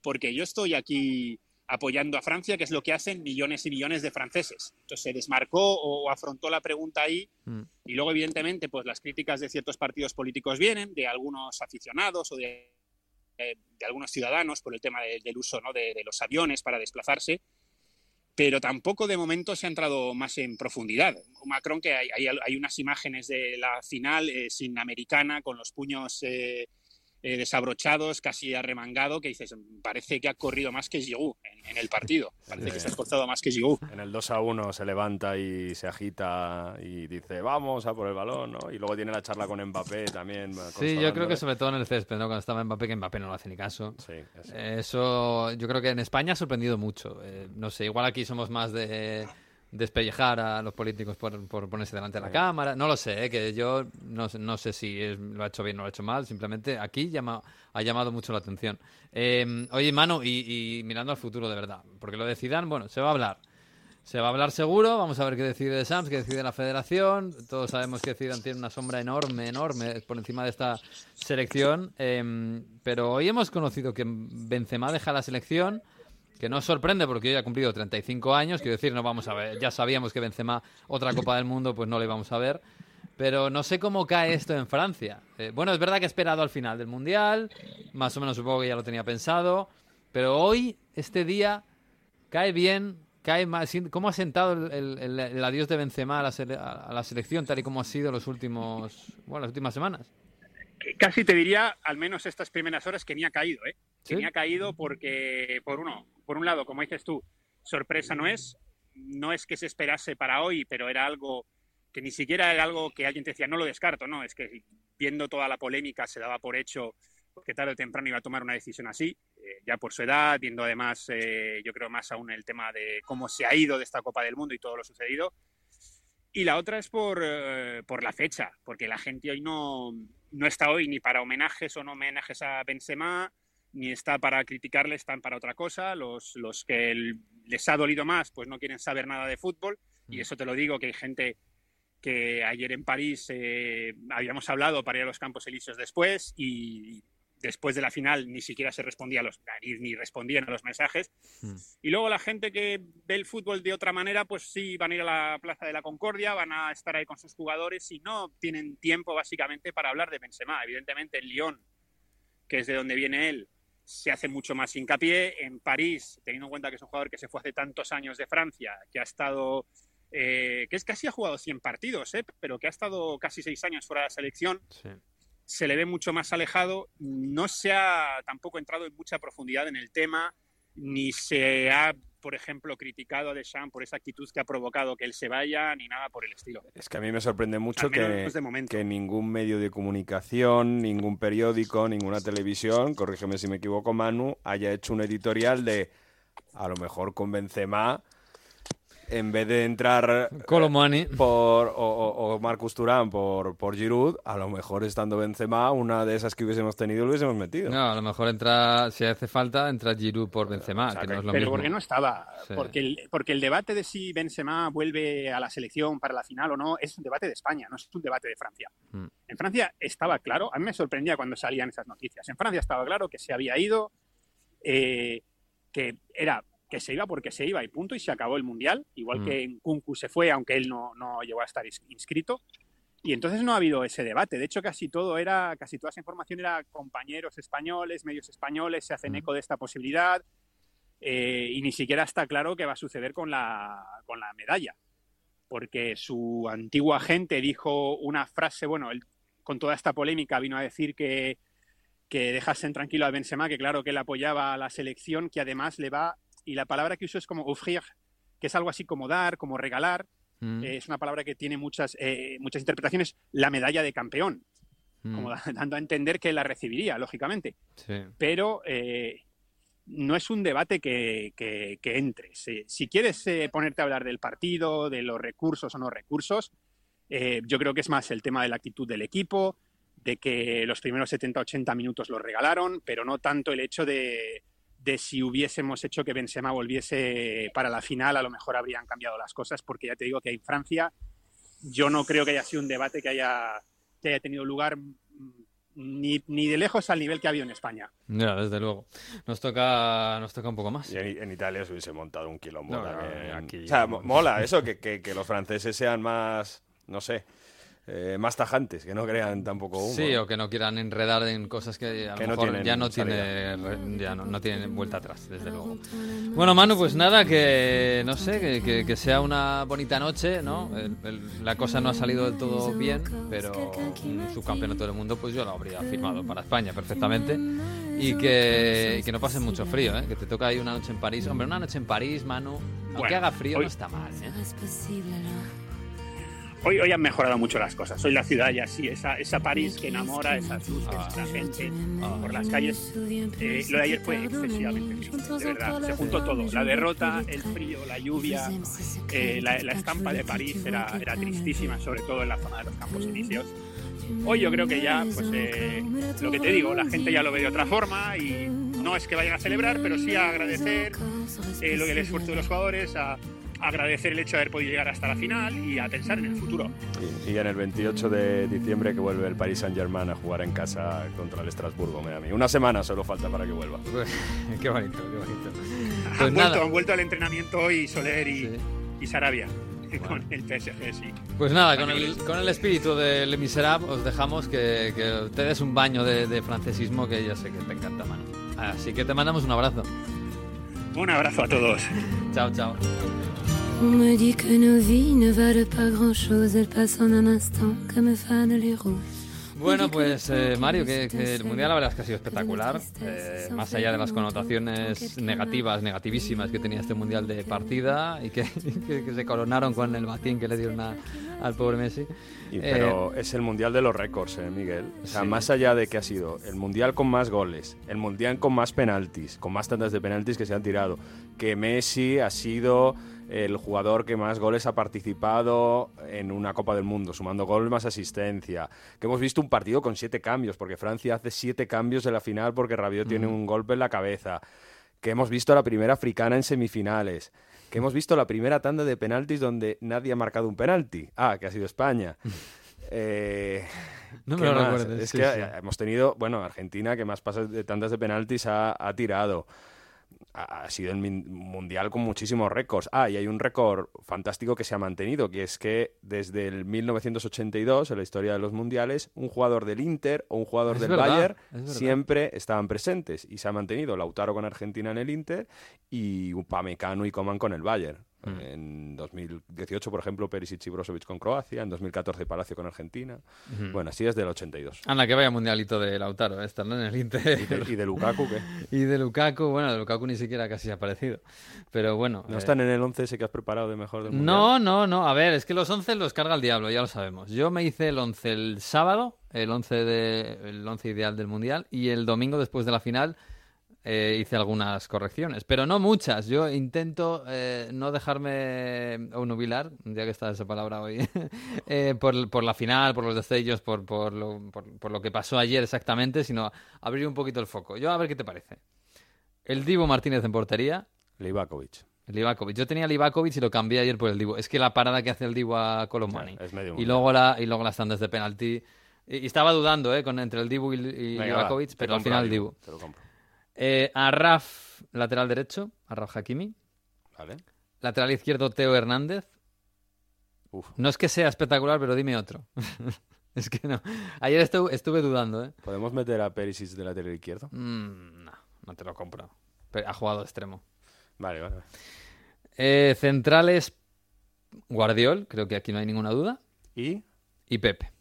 porque yo estoy aquí apoyando a Francia, que es lo que hacen millones y millones de franceses. Entonces se desmarcó o afrontó la pregunta ahí Mm. y luego, evidentemente, pues las críticas de ciertos partidos políticos vienen, de algunos aficionados o de, de- de algunos ciudadanos por el tema de- del uso ¿no? de, los aviones para desplazarse, pero tampoco de momento se ha entrado más en profundidad. Macron, que hay, hay- hay unas imágenes de la final eh, sin americana, con los puños eh, eh, desabrochados, casi arremangado, que dices, parece que ha corrido más que Giroud en, en el partido, parece que se ha esforzado más que Giroud. En el 2 a 1 se levanta y se agita y dice, vamos a por el balón, ¿no? Y luego tiene la charla con Mbappé también. Sí, yo creo que sobre todo en el césped, ¿no? Cuando estaba Mbappé, que Mbappé no lo hace ni caso. Eso yo creo que en España ha sorprendido mucho. Eh, no sé, igual aquí somos más de despellejar a los políticos por, por ponerse delante de la Sí. cámara. No lo sé, eh, que yo no, no sé si es- lo ha hecho bien o lo ha hecho mal. Simplemente aquí llama, ha llamado mucho la atención. Eh, oye, Manu, y, y mirando al futuro de verdad, porque lo de Zidane, bueno, se va a hablar. Se va a hablar seguro, vamos a ver qué decide de Sams, qué decide la federación. Todos sabemos que Zidane tiene una sombra enorme, enorme por encima de esta selección. Em, pero hoy hemos conocido que Benzema deja la selección, que no sorprende porque hoy ha cumplido 35 años. Quiero decir, no vamos a ver, ya sabíamos que Benzema, otra Copa del Mundo, pues no le íbamos a ver. Pero no sé cómo cae esto en Francia. Eh, bueno, es verdad que he esperado al final del Mundial, más o menos supongo que ya lo tenía pensado. Pero hoy, este día, cae bien, cae más. ¿Cómo ha sentado el, el- adiós de Benzema a la, a la selección, tal y como ha sido los últimos, bueno, las últimas semanas? Que casi te diría, al menos estas primeras horas, que ni ha caído, ¿eh? Que ¿Sí? ni ha caído porque, por uno, por un lado, como dices tú, sorpresa no es, no es que se esperase para hoy, pero era algo que ni siquiera era algo que alguien te decía, no lo descarto, no, es que viendo toda la polémica se daba por hecho que tarde o temprano iba a tomar una decisión así, eh, ya por su edad, viendo además, eh, yo creo más aún el tema de cómo se ha ido de esta Copa del Mundo y todo lo sucedido. Y la otra es por, eh, por la fecha, porque la gente hoy no, no está hoy ni para homenajes o no homenajes a Benzema, ni está para criticarle, están para otra cosa. Los, los que el- les ha dolido más, pues no quieren saber nada de fútbol. Y eso te lo digo, que hay gente que ayer en París eh, habíamos hablado para ir a los Campos Elíseos después y después de la final ni siquiera se respondía a los, ni, ni respondían a los mensajes. Mm. Y luego la gente que ve el fútbol de otra manera, pues sí, van a ir a la Plaza de la Concordia, van a estar ahí con sus jugadores y no tienen tiempo básicamente para hablar de Benzema. Evidentemente en Lyon, que es de donde viene él, se hace mucho más hincapié. En París, teniendo en cuenta que es un jugador que se fue hace tantos años de Francia, que ha estado, eh, que es casi ha jugado 100 partidos, ¿eh? pero que ha estado casi seis años fuera de la selección, Sí. Se le ve mucho más alejado. No se ha tampoco entrado en mucha profundidad en el tema, ni se ha, por ejemplo, criticado a Deschamps por esa actitud que ha provocado que él se vaya, ni nada por el estilo. Es que a mí me sorprende mucho que, momento. que ningún medio de comunicación, ningún periódico, ninguna televisión, corrígeme si me equivoco Manu, haya hecho un editorial de a lo mejor con Benzema en vez de entrar Colomani. por o, o- o Marcus Turán por, por Giroud, a lo mejor estando Benzema, una de esas que hubiésemos tenido lo hubiésemos metido. No, a lo mejor entra, si hace falta, entra Giroud por Benzema, que no es lo Pero mismo. porque no estaba, Sí. porque, el, porque el debate de si Benzema vuelve a la selección para la final o no es un debate de España, no es un debate de Francia. Mm. En Francia estaba claro, a mí me sorprendía cuando salían esas noticias. En Francia estaba claro que se había ido, eh, que era que se iba porque se iba y punto, y se acabó el mundial, igual Mm. que en Kunku se fue, aunque él no, no llegó a estar ins- inscrito. Y entonces no ha habido ese debate. De hecho, casi todo era, casi toda esa información era compañeros españoles, medios españoles, se hacen eco de esta posibilidad. eh, y ni siquiera está claro qué va a suceder con la, con la medalla. Porque su antiguo agente dijo una frase, bueno, él con toda esta polémica vino a decir que, que dejasen tranquilo a Benzema, que claro que él apoyaba a la selección, que además le va, y la palabra que usó es como offrir, que es algo así como dar, como regalar, Mm, eh, es una palabra que tiene muchas, eh, muchas interpretaciones, la medalla de campeón, mm, como da- dando a entender que la recibiría, lógicamente. Sí. pero eh, no es un debate que, que, que entre. Si, quieres ponerte a hablar del partido, de los recursos o no recursos, yo creo que es más el tema de la actitud del equipo, de que los primeros 70-80 minutos los regalaron, pero no tanto el hecho de, de si hubiésemos hecho que Benzema volviese para la final, a lo mejor habrían cambiado las cosas, porque ya te digo que en Francia yo no creo que haya sido un debate que haya, que haya tenido lugar mm, ni, ni de lejos al nivel que ha habido en España. Ya, desde luego. Nos toca, nos toca un poco más. Y en, en Italia se hubiese montado un quilombo No, no, también. aquí- O sea, mo- mola eso, que, que- que los franceses sean más, no sé, eh, más tajantes, que no crean tampoco humo. Sí, o que no quieran enredar en cosas que a lo Que no mejor tienen ya no salida. tiene ya no, no tienen vuelta atrás, desde luego. Bueno, Manu, pues nada, que no sé, que, que- que sea una bonita noche, ¿no? El- el- la cosa no ha salido del todo bien, pero un subcampeonato del mundo, pues yo lo habría firmado para España perfectamente. Y que, y que no pase mucho frío, ¿eh? Que te toca ahí una noche en París. Hombre, una noche en París, Manu, aunque Bueno, haga frío, hoy- no está mal, ¿eh? Hoy, hoy han mejorado mucho las cosas. Hoy la ciudad ya sí, esa, esa París que enamora, esas luces, esa gente por las calles. Eh, lo de ayer fue excesivamente de verdad. Se juntó todo. La derrota, el frío, la lluvia, eh, la, la estampa de París era, era tristísima, sobre todo en la zona de los campos inicios. Hoy yo creo que ya, pues eh, lo que te digo, la gente ya lo ve de otra forma y no es que vayan a celebrar, pero sí a agradecer eh, lo, el esfuerzo de los jugadores, a agradecer el hecho de haber podido llegar hasta la final y a pensar en el futuro. Y, y en el 28 de diciembre que vuelve el Paris Saint-Germain a jugar en casa contra el Estrasburgo, mira a mí. Una semana solo falta para que vuelva. qué bonito, qué bonito. Pues han, nada. vuelto, han vuelto al entrenamiento hoy Soler y, Sí. y Sarabia con el PSG, sí. Pues nada, con el, con el espíritu de Le Miserable os dejamos que, que te des un baño de, de francesismo que ya sé que te encanta, mano. Así que te mandamos un abrazo. Un abrazo a todos. Chao, chao. On me dit que nos vies ne valent pas grand-chose, elles passent en un instant comme fanent les rouges. Bueno, pues eh, Mario, que, que el Mundial la verdad es que ha sido espectacular. eh, más allá de las connotaciones negativas, negativísimas que tenía este Mundial de partida y que, que- que se coronaron con el batín que le dieron a- al pobre Messi. Y- Eh, pero es el mundial de los récords, ¿eh, Miguel? O sea, Sí. más allá de que ha sido el mundial con más goles, el mundial con más penaltis, con más tandas de penaltis que se han tirado, que Messi ha sido el jugador que más goles ha participado en una Copa del Mundo, sumando goles más asistencia, que hemos visto un partido con siete cambios, porque Francia hace siete cambios en la final porque Rabiot tiene un golpe en la cabeza, que hemos visto a la primera africana en semifinales, que hemos visto la primera tanda de penaltis donde nadie ha marcado un penalti. Ah, que ha sido España. Eh, No me ¿qué lo recuerdes, Es sí, que sí. hemos tenido, bueno, Argentina que más pasas de tantas de penaltis ha, ha tirado. Ha, sido el mundial con muchísimos récords. Ah, y hay un récord fantástico que se ha mantenido, que es que desde el 1982, en la historia de los mundiales, un jugador del Inter o un jugador Es del verdad, Bayern es siempre estaban presentes y se ha mantenido Lautaro con Argentina en el Inter y Upamecano y Coman con el Bayern. Mm. En 2018, por ejemplo, Perisic y Brozovic con Croacia, en 2014 Palacio con Argentina. Ujú. Bueno, así es del 82. Anda, que vaya mundialito de Lautaro, esta, ¿no? En el Inter. ¿Y de, y de Lukaku qué? Y de Lukaku, bueno, de Lukaku ni siquiera casi ha aparecido. Pero bueno. ¿No eh, están en el 11 ese que has preparado de mejor del mundial? No, no, no. A ver, es que los 11 los carga el diablo, ya lo sabemos. Yo me hice el 11 el sábado, el 11, de, el 11 ideal del Mundial, y el domingo después de la final eh, hice algunas correcciones, pero no muchas. Yo intento eh, no dejarme onubilar, ya que está esa palabra hoy, eh, por, por la final, por los destellos, por, por, lo, por, lo que pasó ayer exactamente, sino abrir un poquito el foco. Yo a ver qué te parece. El Divo Martínez en portería, Livakovic. Livakovic. Yo tenía Livakovic y lo cambié ayer por el Divo. Es que la parada que hace el Divo a Colomani. Y luego la y luego las tandas de penalti. Y, y estaba dudando, ¿eh? Con, entre el Divo y, y Venga, va, Livakovic, te pero al final el Divo. Te lo compro. Eh, a Raf, lateral derecho, a Raf Hakimi. Vale. Lateral izquierdo, Teo Hernández. Uf. No es que sea espectacular, pero dime otro. es que no. Ayer estu- estuve dudando, ¿eh? ¿Podemos meter a Perisic de lateral izquierdo? Mm, no, no te lo compro. Pero ha jugado extremo. Vale, vale. vale. Eh, centrales, Guardiol, creo que aquí no hay ninguna duda. ¿Y? Y Pepe.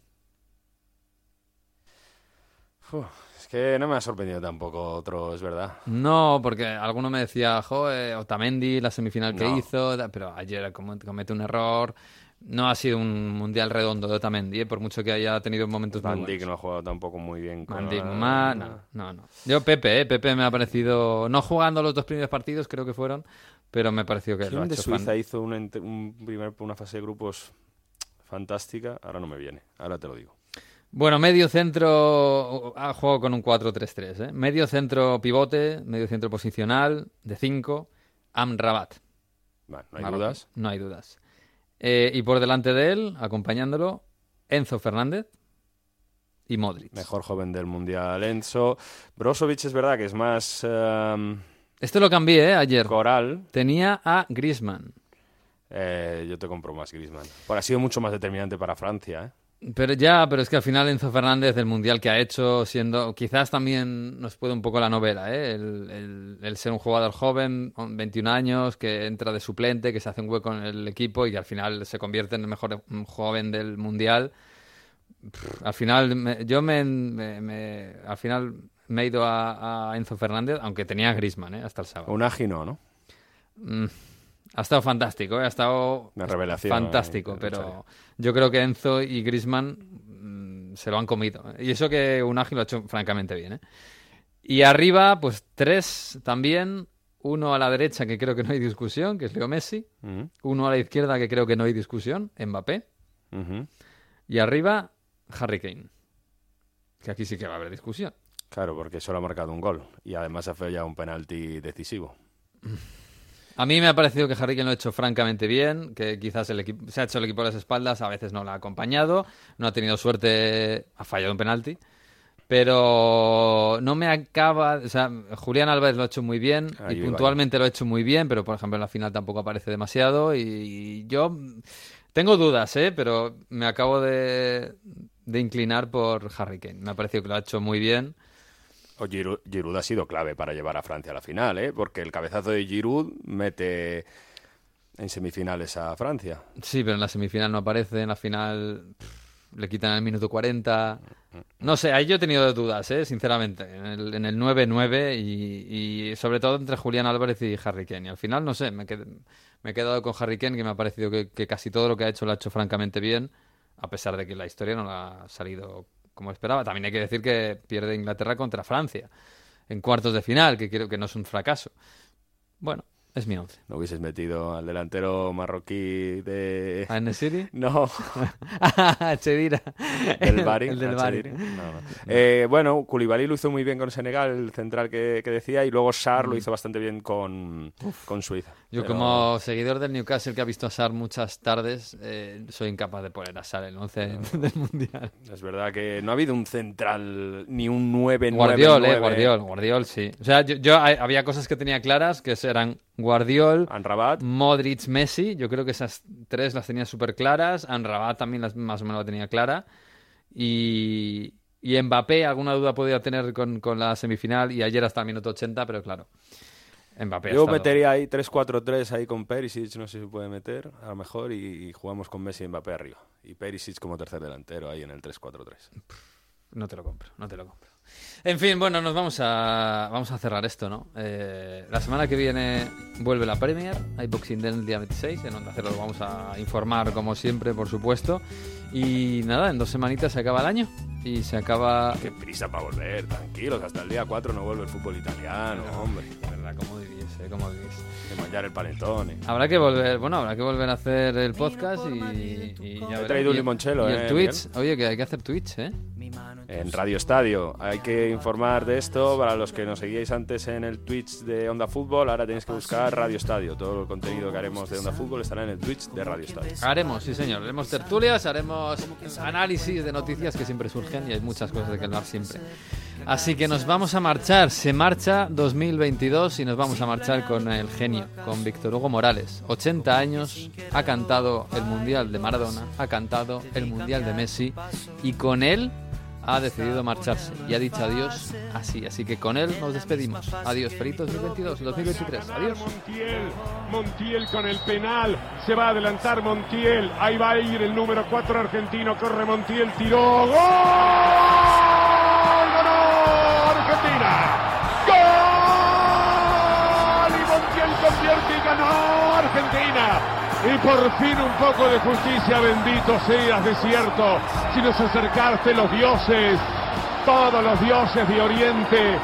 Uf, es que no me ha sorprendido tampoco otro, es verdad. No, porque alguno me decía, jo, eh, Otamendi, la semifinal que No. hizo, pero ayer com- comete un error. No ha sido un mundial redondo de Otamendi, eh, por mucho que haya tenido momentos Van. Dijk no ha jugado tampoco muy bien. con- Van Dijk, ma- no, no, no. Yo Pepe, eh, Pepe me ha parecido, no jugando los dos primeros partidos, creo que fueron, pero me pareció que lo ha ¿Quién de hecho Suiza fan- hizo una, un primer, una fase de grupos fantástica? Ahora no me viene, ahora te lo digo. Bueno, medio centro, ha jugado con un 4-3-3, ¿eh? Medio centro pivote, medio centro posicional, de 5, Amrabat. Vale, no hay Marroquí. dudas. No hay dudas. Eh, y por delante de él, acompañándolo, Enzo Fernández y Modric. Mejor joven del mundial, Enzo. Brozovic es verdad que es más em, Esto lo cambié, ¿eh? Ayer. coral. Tenía a Griezmann. Eh, yo te compro más Griezmann. Por ha sido mucho más determinante para Francia, ¿eh? Pero ya, pero es que al final Enzo Fernández, el mundial que ha hecho, siendo. Quizás también nos puede un poco la novela, ¿eh? El, el- el ser un jugador joven, con 21 años, que entra de suplente, que se hace un hueco en el equipo y que al final se convierte en el mejor joven del mundial. Pff, al final, me- yo me, me- me- Al final me he ido a, a Enzo Fernández, aunque tenía a Griezmann, ¿eh? Hasta el sábado. Un Agino, ¿no? Mm, ha estado fantástico, ¿eh? ha estado Una revelación, fantástico, eh, pero yo creo que Enzo y Griezmann mm, se lo han comido. Y eso que Unagi lo ha hecho francamente bien. ¿eh? Y arriba, pues tres también. Uno a la derecha, que creo que no hay discusión, que es Leo Messi. Uno a la izquierda, que creo que no hay discusión, Mbappé. Y arriba, Harry Kane. Que aquí sí que va a haber discusión. Claro, porque solo ha marcado un gol. Y además ha fallado un penalti decisivo. A mí me ha parecido que Harry Kane lo ha hecho francamente bien, que quizás el equipo, se ha hecho el equipo a las espaldas, a veces no lo ha acompañado, no ha tenido suerte, ha fallado un penalti, pero no me acaba, o sea, Julián Álvarez lo ha hecho muy bien Ahí y puntualmente lo ha hecho muy bien, pero por ejemplo en la final tampoco aparece demasiado y yo tengo dudas, ¿eh? pero me acabo de, de inclinar por Harry Kane, me ha parecido que lo ha hecho muy bien. Giroud, Giroud ha sido clave para llevar a Francia a la final, ¿eh? Porque el cabezazo de Giroud mete en semifinales a Francia. Sí, pero en la semifinal no aparece, en la final le quitan el minuto 40. No sé, ahí yo he tenido dudas, ¿eh? sinceramente, en el, en el 9-9 y, sobre todo entre Julián Álvarez y Harry Kane. Y al final, no sé, me, he quedado con Harry Kane, que me ha parecido que, que casi todo lo que ha hecho lo ha hecho francamente bien, a pesar de que la historia no le ha salido como esperaba. También hay que decir que pierde Inglaterra contra Francia en cuartos de final, que creo que no es un fracaso. Bueno, Es mi 11. ¿No hubieses metido al delantero marroquí de... ¿A City? No. Chedira. Del Bari. El del Bari. No, no. Eh, bueno, Koulibaly lo hizo muy bien con Senegal, el central que, que decía, y luego Sar lo hizo bastante bien con, con Suiza. Yo Pero- como seguidor del Newcastle que ha visto a Sar muchas tardes, eh, soy incapaz de poner a Sar el 11 del Mundial. Es verdad que no ha habido un central ni un 9 Guardiol, 9, eh, Guardiol, Guardiol, sí. O sea, yo, había cosas que tenía claras, que eran Guardiol, Anrabat, Modric, Messi. Yo creo que esas tres las tenía súper claras. Anrabat también las, más o menos la tenía clara. Y, y Mbappé, alguna duda podía tener con, con la semifinal. Y ayer hasta el minuto 80, pero claro. Mbappé Yo metería ahí 3-4-3 ahí con Perisic, no sé si se puede meter, a lo mejor, y, y jugamos con Messi y Mbappé arriba. Y Perisic como tercer delantero ahí en el 3-4-3. No te lo compro, no te lo compro. En fin, bueno, nos vamos a, vamos a cerrar esto, ¿no? Eh, la semana que viene vuelve la Premier, hay Boxing Day el día 26, en Onda Cero lo vamos a informar como siempre, por supuesto. Y nada, en dos semanitas se acaba el año y se acaba... Qué prisa para volver, tranquilos, hasta el día 4 no vuelve el fútbol italiano, hombre. ¿Verdad? ¿Cómo vivís, eh? ¿Cómo vivís? De manjar el panetone. Habrá que volver, bueno, habrá que volver a hacer el podcast y, y ya He traído un Y- limonchelo, y el eh, Twitch, oye, que hay que hacer Twitch, ¿eh? En Radio Estadio. Hay que informar de esto para los que nos seguíais antes en el Twitch de Onda Fútbol. Ahora tenéis que buscar Radio Estadio. Todo el contenido que haremos de Onda Fútbol estará en el Twitch de Radio Estadio. Haremos, sí señor, haremos tertulias, haremos análisis de noticias que siempre surgen y hay muchas cosas de que hablar siempre. Así que nos vamos a marchar, se marcha 2022 y nos vamos a marchar con el genio, con Víctor Hugo Morales. 80 años, ha cantado el Mundial de Maradona, ha cantado el Mundial de Messi y con él ha decidido marcharse y ha dicho adiós así. Así que con él nos despedimos. Adiós, feliz 2022, 2023. Adiós. Montiel, Montiel con el penal, se va a adelantar Montiel, ahí va a ir el número 4 argentino, corre Montiel, tiró, ¡gol! Y por fin un poco de justicia, bendito seas, desierto. Si nos acercaste los dioses, todos los dioses de Oriente,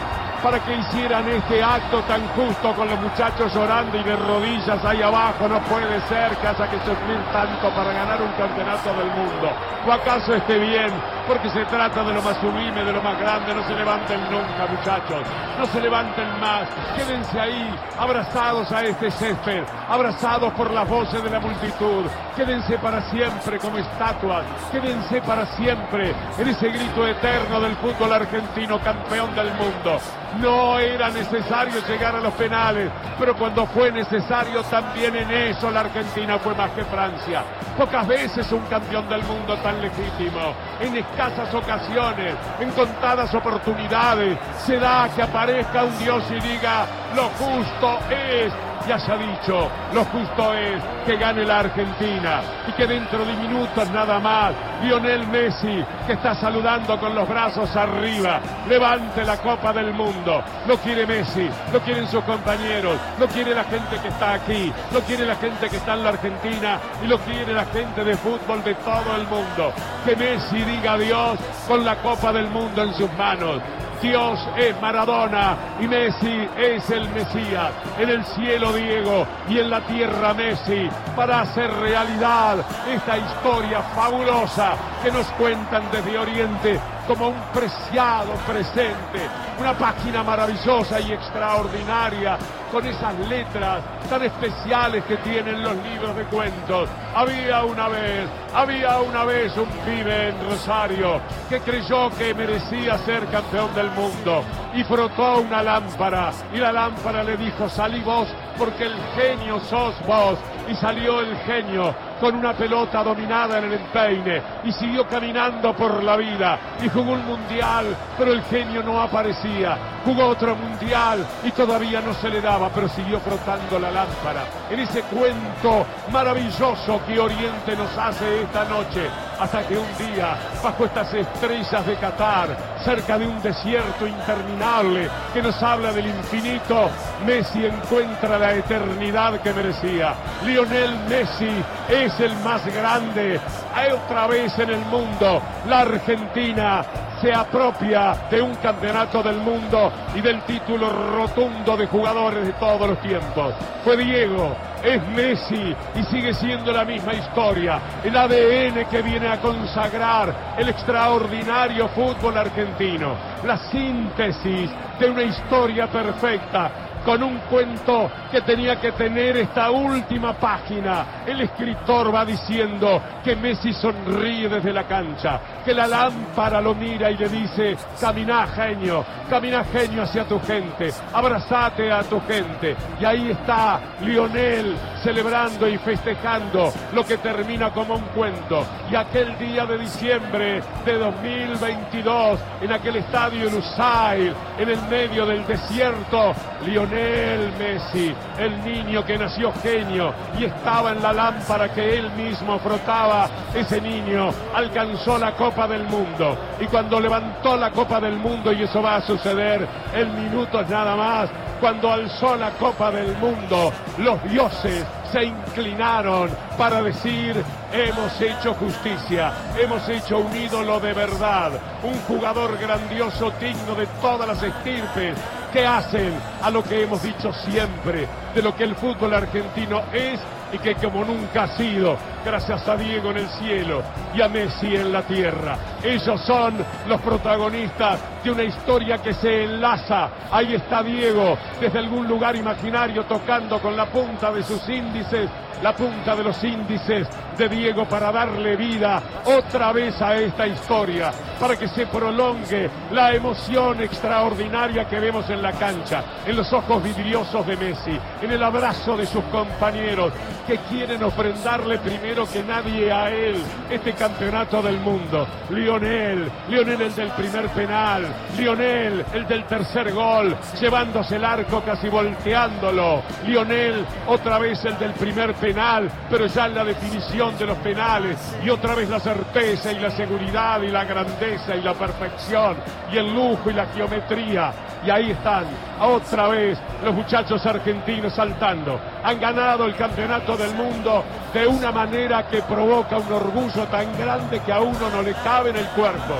para que hicieran este acto tan justo con los muchachos llorando y de rodillas ahí abajo. No puede ser que haya que sufrir tanto para ganar un campeonato del mundo. ¿O acaso esté bien? Porque se trata de lo más sublime, de lo más grande. No se levanten nunca, muchachos. No se levanten más. Quédense ahí, abrazados a este césped, abrazados por las voces de la multitud. Quédense para siempre como estatuas. Quédense para siempre en ese grito eterno del fútbol argentino, campeón del mundo. No era necesario llegar a los penales, pero cuando fue necesario también en eso la Argentina fue más que Francia. Pocas veces un campeón del mundo tan legítimo, en escasas ocasiones, en contadas oportunidades, se da que aparezca un Dios y diga, lo justo es ya se ha dicho, lo justo es que gane la Argentina y que dentro de minutos nada más, Lionel Messi, que está saludando con los brazos arriba, levante la Copa del Mundo. Lo quiere Messi, lo quieren sus compañeros, lo quiere la gente que está aquí, lo quiere la gente que está en la Argentina y lo quiere la gente de fútbol de todo el mundo. Que Messi diga adiós con la Copa del Mundo en sus manos. Dios es Maradona y Messi es el Mesías. En el cielo Diego y en la tierra Messi para hacer realidad esta historia fabulosa que nos cuentan desde Oriente como un preciado presente. Una página maravillosa y extraordinaria con esas letras tan especiales que tienen los libros de cuentos. Había una vez, había una vez un pibe en Rosario que creyó que merecía ser campeón del mundo y frotó una lámpara y la lámpara le dijo salí vos porque el genio sos vos y salió el genio con una pelota dominada en el empeine y siguió caminando por la vida y jugó un mundial pero el genio no aparecía. Jugó otro mundial y todavía no se le daba pero siguió frotando la lámpara en ese cuento maravilloso que Oriente nos hace esta noche hasta que un día bajo estas estrellas de Qatar cerca de un desierto interminable que nos habla del infinito Messi encuentra la eternidad que merecía Lionel Messi es el más grande. Hay otra vez en el mundo la Argentina se apropia de un campeonato del mundo y del título rotundo de jugadores de todos los tiempos. Fue Diego, es Messi y sigue siendo la misma historia. El ADN que viene a consagrar el extraordinario fútbol argentino. La síntesis de una historia perfecta con un cuento que tenía que tener esta última página. El escritor va diciendo que Messi sonríe desde la cancha, que la lámpara lo mira y le dice, camina genio, camina genio hacia tu gente, abrazate a tu gente. Y ahí está Lionel celebrando y festejando lo que termina como un cuento. Y aquel día de diciembre de 2022, en aquel estadio Lusail, en el medio del desierto, Lionel Messi, el niño que nació genio y estaba en la lámpara que él mismo frotaba, ese niño alcanzó la Copa del Mundo. Y cuando levantó la Copa del Mundo, y eso va a suceder en minutos nada más, cuando alzó la Copa del Mundo, los dioses se inclinaron para decir, hemos hecho justicia, hemos hecho un ídolo de verdad, un jugador grandioso, digno de todas las estirpes, que hacen a lo que hemos dicho siempre, de lo que el fútbol argentino es y que como nunca ha sido, gracias a Diego en el cielo y a Messi en la tierra. Ellos son los protagonistas de una historia que se enlaza. Ahí está Diego desde algún lugar imaginario tocando con la punta de sus índices la punta de los índices de Diego para darle vida otra vez a esta historia, para que se prolongue la emoción extraordinaria que vemos en la cancha, en los ojos vidriosos de Messi, en el abrazo de sus compañeros que quieren ofrendarle primero que nadie a él este campeonato del mundo. Lionel, Lionel el del primer penal, Lionel el del tercer gol, llevándose el arco casi volteándolo, Lionel otra vez el del primer penal, pero ya en la definición de los penales y otra vez la certeza y la seguridad y la grandeza y la perfección y el lujo y la geometría. Y ahí están, otra vez los muchachos argentinos saltando. Han ganado el campeonato del mundo de una manera que provoca un orgullo tan grande que a uno no le cabe en el cuerpo.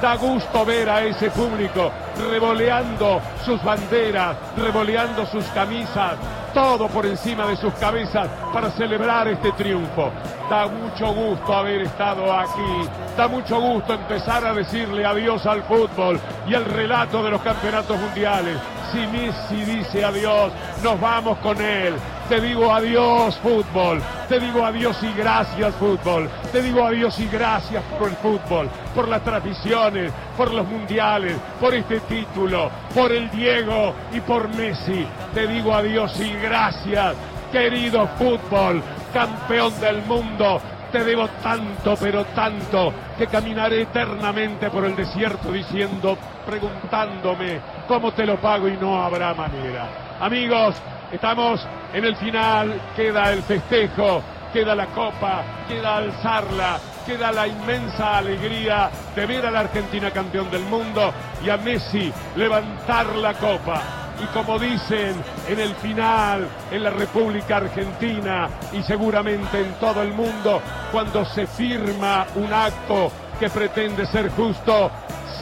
Da gusto ver a ese público revoleando sus banderas, revoleando sus camisas, todo por encima de sus cabezas para celebrar este triunfo. Da mucho gusto haber estado aquí, da mucho gusto empezar a decirle adiós al fútbol y al relato de los campeonatos mundiales. Si Messi dice adiós, nos vamos con él. Te digo adiós fútbol, te digo adiós y gracias fútbol, te digo adiós y gracias por el fútbol, por las tradiciones, por los mundiales, por este título, por el Diego y por Messi. Te digo adiós y gracias, querido fútbol, campeón del mundo. Te debo tanto, pero tanto, que caminaré eternamente por el desierto diciendo, preguntándome cómo te lo pago y no habrá manera. Amigos, estamos en el final, queda el festejo, queda la copa, queda alzarla, queda la inmensa alegría de ver a la Argentina campeón del mundo y a Messi levantar la copa. Y como dicen en el final, en la República Argentina y seguramente en todo el mundo, cuando se firma un acto que pretende ser justo,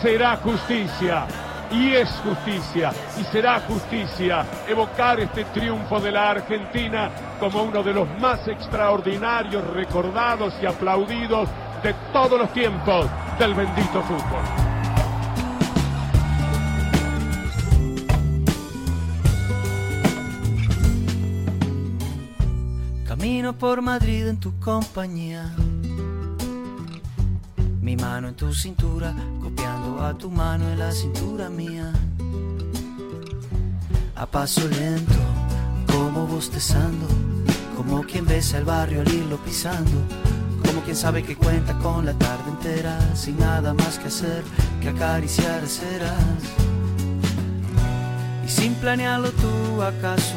será justicia y es justicia y será justicia evocar este triunfo de la Argentina como uno de los más extraordinarios, recordados y aplaudidos de todos los tiempos del bendito fútbol. Camino por Madrid en tu compañía. Mi mano en tu cintura, copiando a tu mano en la cintura mía. A paso lento, como bostezando, como quien besa el barrio al irlo pisando, como quien sabe que cuenta con la tarde entera, sin nada más que hacer que acariciar ceras. Y sin planearlo tú acaso,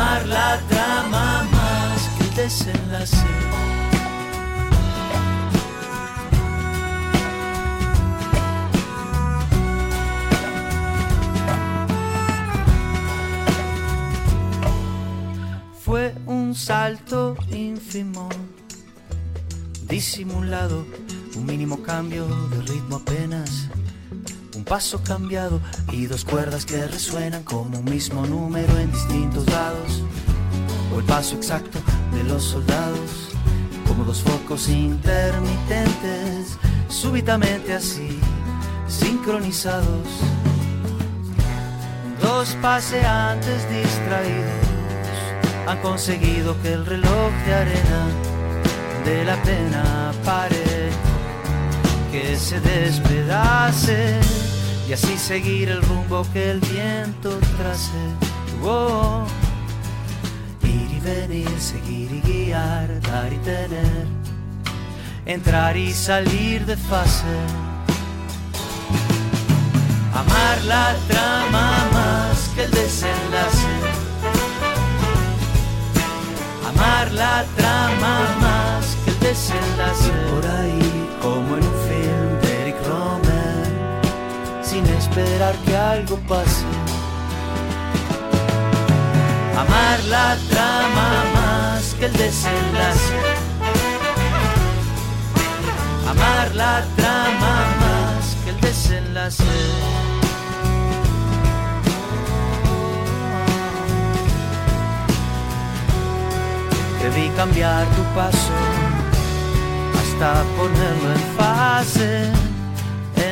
La trama más que el desenlace. Fue un salto ínfimo, disimulado, un mínimo cambio de ritmo apenas, paso cambiado y dos cuerdas que resuenan como un mismo número en distintos lados, o el paso exacto de los soldados, como dos focos intermitentes, súbitamente así, sincronizados, dos paseantes distraídos han conseguido que el reloj de arena de la pena pare, que se despedace y así seguir el rumbo que el viento trace. Oh, ir y venir, seguir y guiar, dar y tener, entrar y salir de fase. Amar la esperar que algo pase. Amar la trama más que el desenlace. Amar la trama más que el desenlace. Debí cambiar tu paso hasta ponerlo en fase,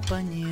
Camino